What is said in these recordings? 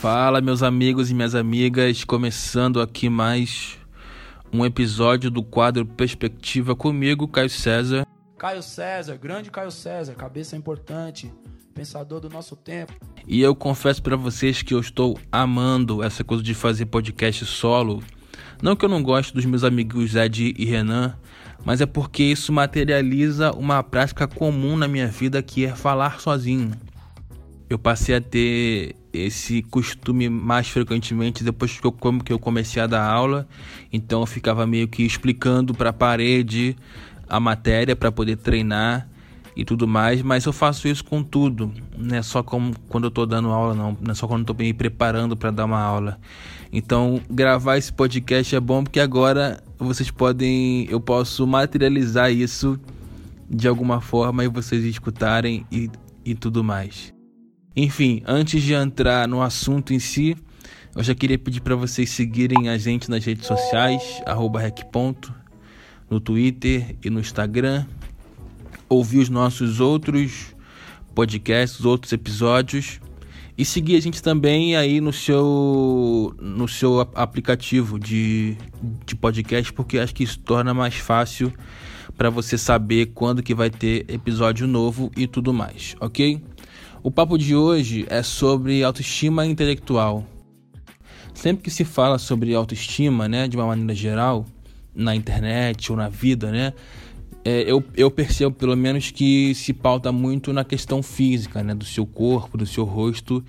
Fala, meus amigos e minhas amigas, começando aqui mais um episódio do quadro Perspectiva comigo, Caio César. Caio César, grande Caio César, cabeça importante, pensador do nosso tempo. E eu confesso para vocês que eu estou amando essa coisa de fazer podcast solo. Não que eu não goste dos meus amigos Ed e Renan, mas é porque isso materializa uma prática comum na minha vida que é falar sozinho. Eu passei a ter esse costume mais frequentemente depois que eu, que eu comecei a dar aula, então eu ficava meio que explicando para a parede a matéria para poder treinar e tudo mais, mas eu faço isso com tudo, não é só como quando eu estou dando aula, não, não é só quando estou me preparando para dar uma aula. Então, gravar esse podcast é bom porque agora vocês podem, eu posso materializar isso de alguma forma e vocês escutarem e, e tudo mais. Enfim, antes de entrar no assunto em si, eu já queria pedir para vocês seguirem a gente nas redes sociais, no Twitter e no Instagram, ouvir os nossos outros podcasts, outros episódios e seguir a gente também aí no seu, no seu aplicativo de, de podcast, porque acho que isso torna mais fácil para você saber quando que vai ter episódio novo e tudo mais, ok? O papo de hoje é sobre autoestima intelectual. Sempre que se fala sobre autoestima, né, de uma maneira geral, na internet ou na vida, né, é, eu, eu percebo pelo menos que se pauta muito na questão física, né, do seu corpo, do seu rosto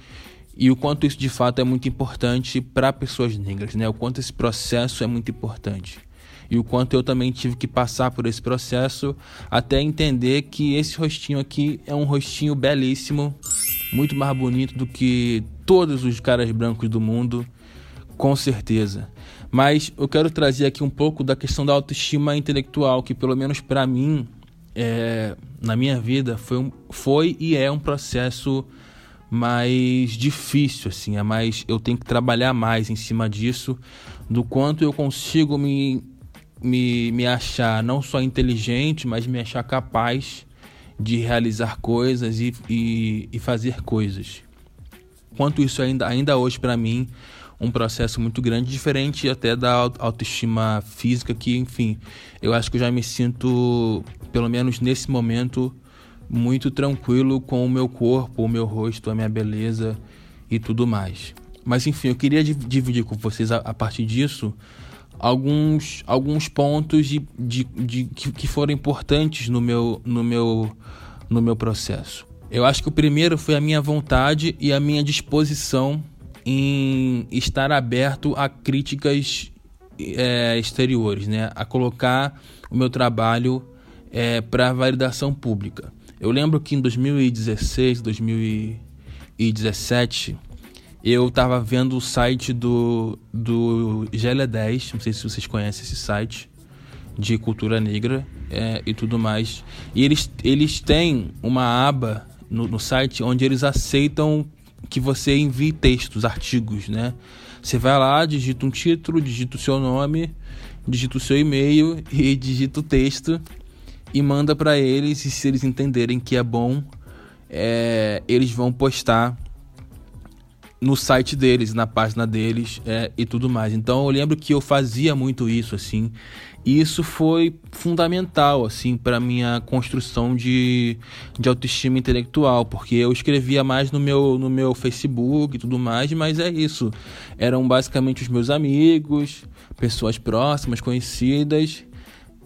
e o quanto isso de fato é muito importante para pessoas negras, né, o quanto esse processo é muito importante e o quanto eu também tive que passar por esse processo até entender que esse rostinho aqui é um rostinho belíssimo, muito mais bonito do que todos os caras brancos do mundo, com certeza. Mas eu quero trazer aqui um pouco da questão da autoestima intelectual, que pelo menos para mim, é, na minha vida, foi, um, foi e é um processo mais difícil, assim, é mais eu tenho que trabalhar mais em cima disso, do quanto eu consigo me, me, me achar não só inteligente, mas me achar capaz de realizar coisas e, e, e fazer coisas. Quanto isso ainda, ainda hoje para mim um processo muito grande, diferente até da autoestima física, que, enfim, eu acho que eu já me sinto, pelo menos nesse momento, muito tranquilo com o meu corpo, o meu rosto, a minha beleza e tudo mais. Mas, enfim, eu queria dividir com vocês, a, a partir disso, alguns, alguns pontos de, de, de que, foram importantes no meu, no, meu, no meu processo. Eu acho que o primeiro foi a minha vontade e a minha disposição em estar aberto a críticas é, exteriores, né? a colocar o meu trabalho é, para validação pública. Eu lembro que em 2016, 2017, eu estava vendo o site do, do GL10, não sei se vocês conhecem esse site, de cultura negra é, e tudo mais. E eles, eles têm uma aba no, no site onde eles aceitam que você envie textos, artigos, né? Você vai lá, digita um título, digita o seu nome, digita o seu e-mail e digita o texto e manda para eles. E se eles entenderem que é bom, é, eles vão postar no site deles, na página deles é, e tudo mais. Então eu lembro que eu fazia muito isso assim. E isso foi fundamental assim para minha construção de, de autoestima intelectual, porque eu escrevia mais no meu no meu Facebook e tudo mais, mas é isso. Eram basicamente os meus amigos, pessoas próximas, conhecidas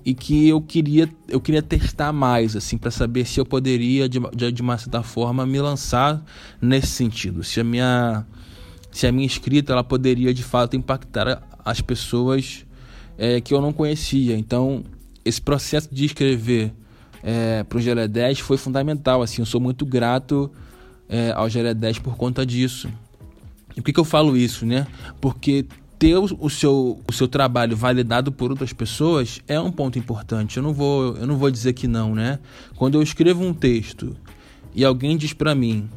e que eu queria eu queria testar mais assim para saber se eu poderia de, de, uma certa forma me lançar nesse sentido. Se a minha se a minha escrita ela poderia de fato impactar as pessoas é, que eu não conhecia. Então esse processo de escrever é, para o GLE 10 foi fundamental assim. Eu sou muito grato é, ao GLE 10 por conta disso. E por que, que eu falo isso né? Porque ter o seu, o seu trabalho validado por outras pessoas é um ponto importante. Eu não vou, eu não vou dizer que não, né? Quando eu escrevo um texto e alguém diz para mim,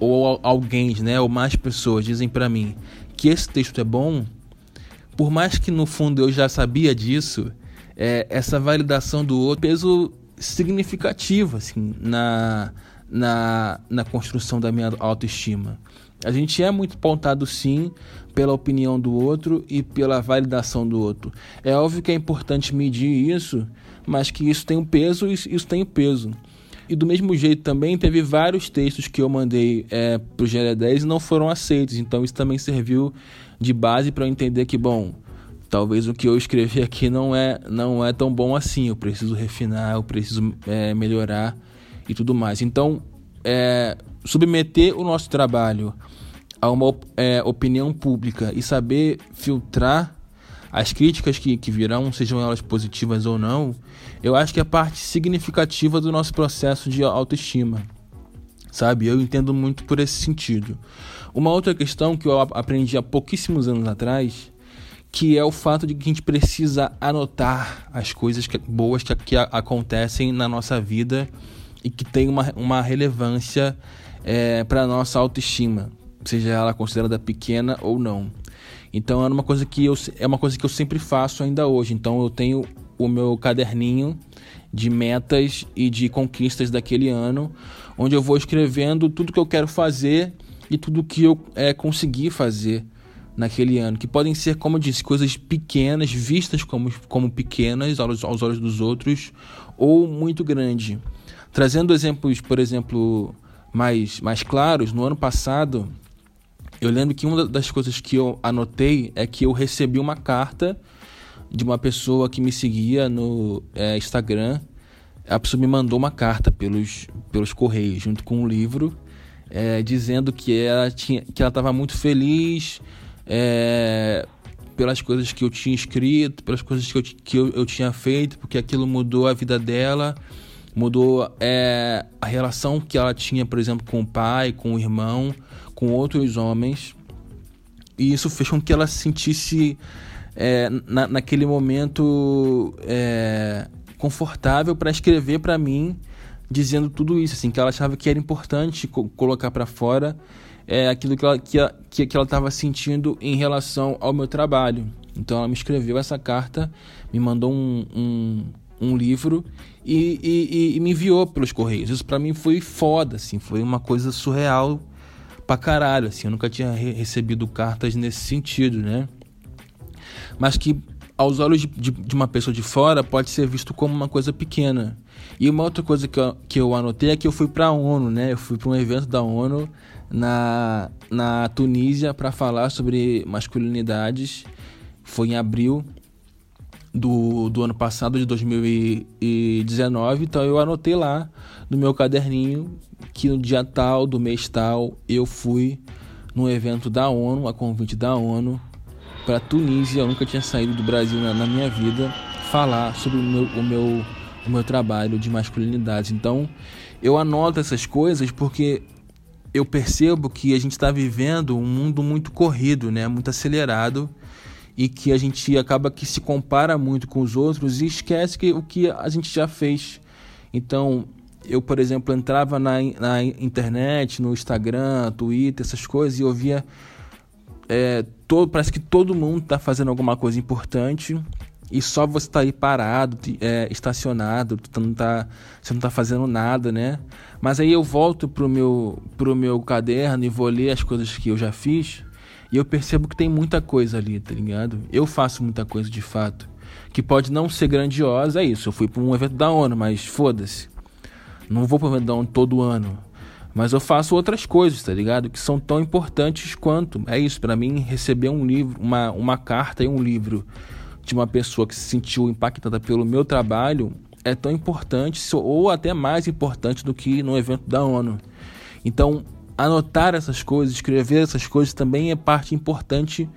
ou alguém, né, ou mais pessoas dizem para mim que esse texto é bom, por mais que no fundo eu já sabia disso, é, essa validação do outro peso significativo assim na, na, na construção da minha autoestima. A gente é muito pautado sim pela opinião do outro e pela validação do outro. É óbvio que é importante medir isso, mas que isso tem um peso e isso tem um peso. E do mesmo jeito também teve vários textos que eu mandei é, para o GL 10 e não foram aceitos. Então isso também serviu de base para eu entender que, bom, talvez o que eu escrevi aqui não é, não é tão bom assim. Eu preciso refinar, eu preciso é, melhorar e tudo mais. Então, é, submeter o nosso trabalho a uma é, opinião pública e saber filtrar as críticas que, que virão, sejam elas positivas ou não, eu acho que é parte significativa do nosso processo de autoestima. Sabe? Eu entendo muito por esse sentido. Uma outra questão que eu aprendi há pouquíssimos anos atrás, que é o fato de que a gente precisa anotar as coisas que, boas que, que acontecem na nossa vida e que tem uma, uma relevância é, para nossa autoestima, seja ela considerada pequena ou não. Então é uma coisa que eu, é uma coisa que eu sempre faço ainda hoje. Então eu tenho o meu caderninho de metas e de conquistas daquele ano, onde eu vou escrevendo tudo que eu quero fazer e tudo que eu é, consegui fazer naquele ano, que podem ser, como eu disse, coisas pequenas, vistas como, como pequenas aos, aos olhos dos outros, ou muito grande. Trazendo exemplos, por exemplo, mais, mais claros, no ano passado eu lembro que uma das coisas que eu anotei é que eu recebi uma carta de uma pessoa que me seguia no é, Instagram. A pessoa me mandou uma carta pelos, pelos correios, junto com um livro, é, dizendo que ela tinha que ela estava muito feliz é, pelas coisas que eu tinha escrito, pelas coisas que eu, que eu, eu tinha feito, porque aquilo mudou a vida dela, mudou é, a relação que ela tinha, por exemplo, com o pai, com o irmão com outros homens. E isso fez com que ela se sentisse é, na, naquele momento é, confortável para escrever para mim dizendo tudo isso assim que ela achava que era importante co colocar para fora é, aquilo que ela que, que ela estava sentindo em relação ao meu trabalho. Então ela me escreveu essa carta me mandou um, um, um livro e, e, e, me enviou pelos correios isso para mim foi foda assim foi uma coisa surreal pra caralho, assim, eu nunca tinha re recebido cartas nesse sentido, né? Mas que aos olhos de, de, de, uma pessoa de fora pode ser visto como uma coisa pequena. E uma outra coisa que eu, que eu anotei é que eu fui para a ONU, né? Eu fui para um evento da ONU na, na Tunísia para falar sobre masculinidades. Foi em abril do, do ano passado, de 2019. Então eu anotei lá no meu caderninho que no dia tal do mês tal eu fui num evento da ONU, a convite da ONU, para Tunísia. Eu nunca tinha saído do Brasil na, na minha vida falar sobre o meu, o meu, o meu trabalho de masculinidade. Então eu anoto essas coisas porque eu percebo que a gente está vivendo um mundo muito corrido, né? muito acelerado e que a gente acaba que se compara muito com os outros e esquece que o que a gente já fez. Então, eu, por exemplo, entrava na, na internet, no Instagram, Twitter, essas coisas, e eu via. É, todo, parece que todo mundo está fazendo alguma coisa importante e só você está aí parado, é, estacionado, tu não tá, você não está fazendo nada, né? Mas aí eu volto pro meu, pro meu caderno e vou ler as coisas que eu já fiz e eu percebo que tem muita coisa ali, tá ligado? Eu faço muita coisa de fato. Que pode não ser grandiosa, é isso. Eu fui para um evento da ONU, mas foda-se. Não vou para um evento da ONU todo ano. Mas eu faço outras coisas, tá ligado? Que são tão importantes quanto. É isso, para mim, receber um livro, uma, uma carta e um livro de uma pessoa que se sentiu impactada pelo meu trabalho é tão importante, ou até mais importante do que no evento da ONU. Então, anotar essas coisas, escrever essas coisas também é parte importante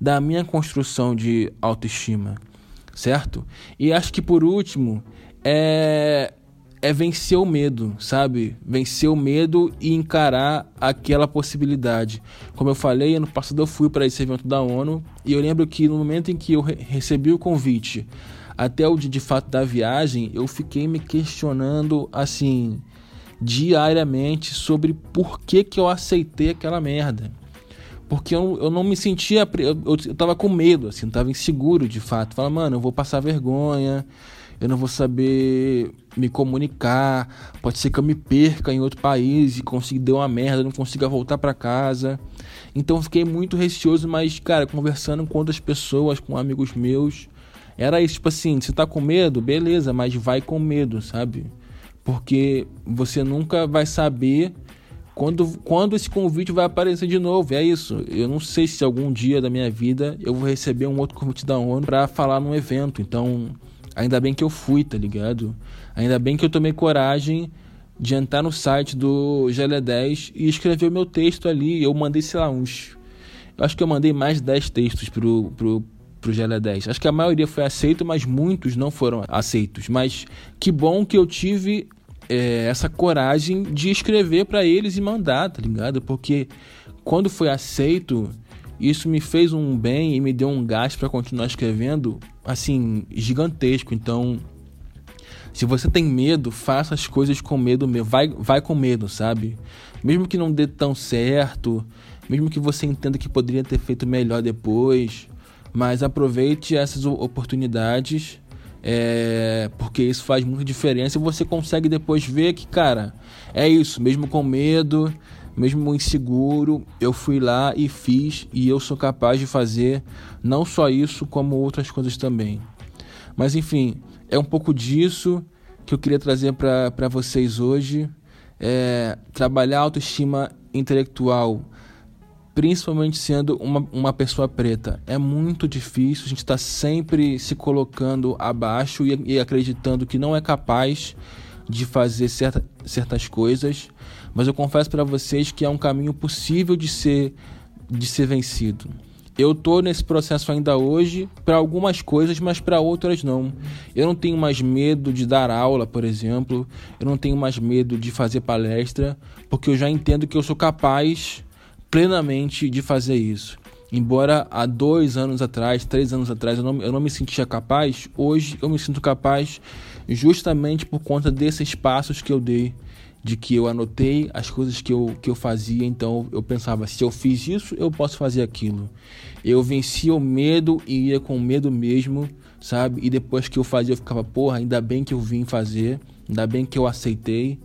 da minha construção de autoestima, certo? E acho que por último é é vencer o medo, sabe? Vencer o medo e encarar aquela possibilidade. Como eu falei, ano passado eu fui para esse evento da ONU e eu lembro que no momento em que eu recebi o convite, até o dia de fato da viagem, eu fiquei me questionando assim, diariamente sobre por que, que eu aceitei aquela merda. Porque eu, eu não me sentia. Eu, eu tava com medo, assim, tava inseguro de fato. Fala, mano, eu vou passar vergonha, eu não vou saber me comunicar, pode ser que eu me perca em outro país e consiga dar uma merda, não consiga voltar para casa. Então fiquei muito receoso, mas cara, conversando com outras pessoas, com amigos meus, era isso, tipo assim, você tá com medo, beleza, mas vai com medo, sabe? Porque você nunca vai saber quando, quando esse convite vai aparecer de novo. É isso. Eu não sei se algum dia da minha vida eu vou receber um outro convite da ONU para falar num evento. Então, Ainda bem que eu fui, tá ligado? Ainda bem que eu tomei coragem de entrar no site do GL10 e escrever o meu texto ali. Eu mandei, sei lá, uns. Eu acho que eu mandei mais de 10 textos pro, pro, pro GL10. Acho que a maioria foi aceito, mas muitos não foram aceitos. Mas que bom que eu tive é, essa coragem de escrever para eles e mandar, tá ligado? Porque quando foi aceito isso me fez um bem e me deu um gás para continuar escrevendo, assim, gigantesco. Então, se você tem medo, faça as coisas com medo mesmo. Vai, vai com medo, sabe? Mesmo que não dê tão certo, mesmo que você entenda que poderia ter feito melhor depois, mas aproveite essas oportunidades, é, porque isso faz muita diferença e você consegue depois ver que, cara, é isso, mesmo com medo, mesmo inseguro, eu fui lá e fiz e eu sou capaz de fazer não só isso, como outras coisas também. Mas enfim, é um pouco disso que eu queria trazer para vocês hoje. É, trabalhar autoestima intelectual, principalmente sendo uma, uma pessoa preta. É muito difícil, a gente está sempre se colocando abaixo e, e acreditando que não é capaz de fazer certa, certas coisas, mas eu confesso para vocês que é um caminho possível de ser de ser vencido. Eu tô nesse processo ainda hoje para algumas coisas, mas para outras não. Eu não tenho mais medo de dar aula, por exemplo. Eu não tenho mais medo de fazer palestra, porque eu já entendo que eu sou capaz plenamente de fazer isso. Embora há dois anos atrás, três anos atrás, eu não, eu não me sentia capaz, hoje eu me sinto capaz justamente por conta desses passos que eu dei, de que eu anotei as coisas que eu, que eu fazia, então eu pensava, se eu fiz isso, eu posso fazer aquilo. Eu vencia o medo e ia com medo mesmo, sabe? E depois que eu fazia, eu ficava, porra, ainda bem que eu vim fazer, ainda bem que eu aceitei.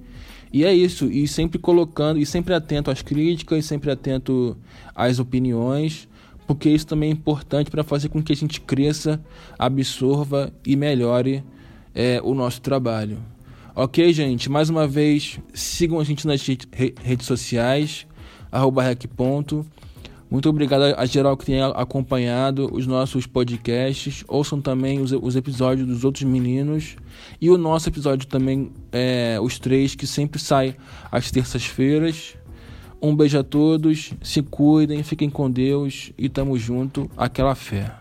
E é isso, e sempre colocando, e sempre atento às críticas, sempre atento às opiniões, porque isso também é importante para fazer com que a gente cresça, absorva e melhore é, o nosso trabalho. Ok, gente? Mais uma vez, sigam a gente nas redes sociais, arroba rec. Muito obrigado a geral que tem acompanhado os nossos podcasts. Ouçam também os, os episódios dos outros meninos. E o nosso episódio também, é, os três, que sempre sai às terças-feiras. Um beijo a todos, se cuidem, fiquem com Deus e tamo junto. Aquela fé.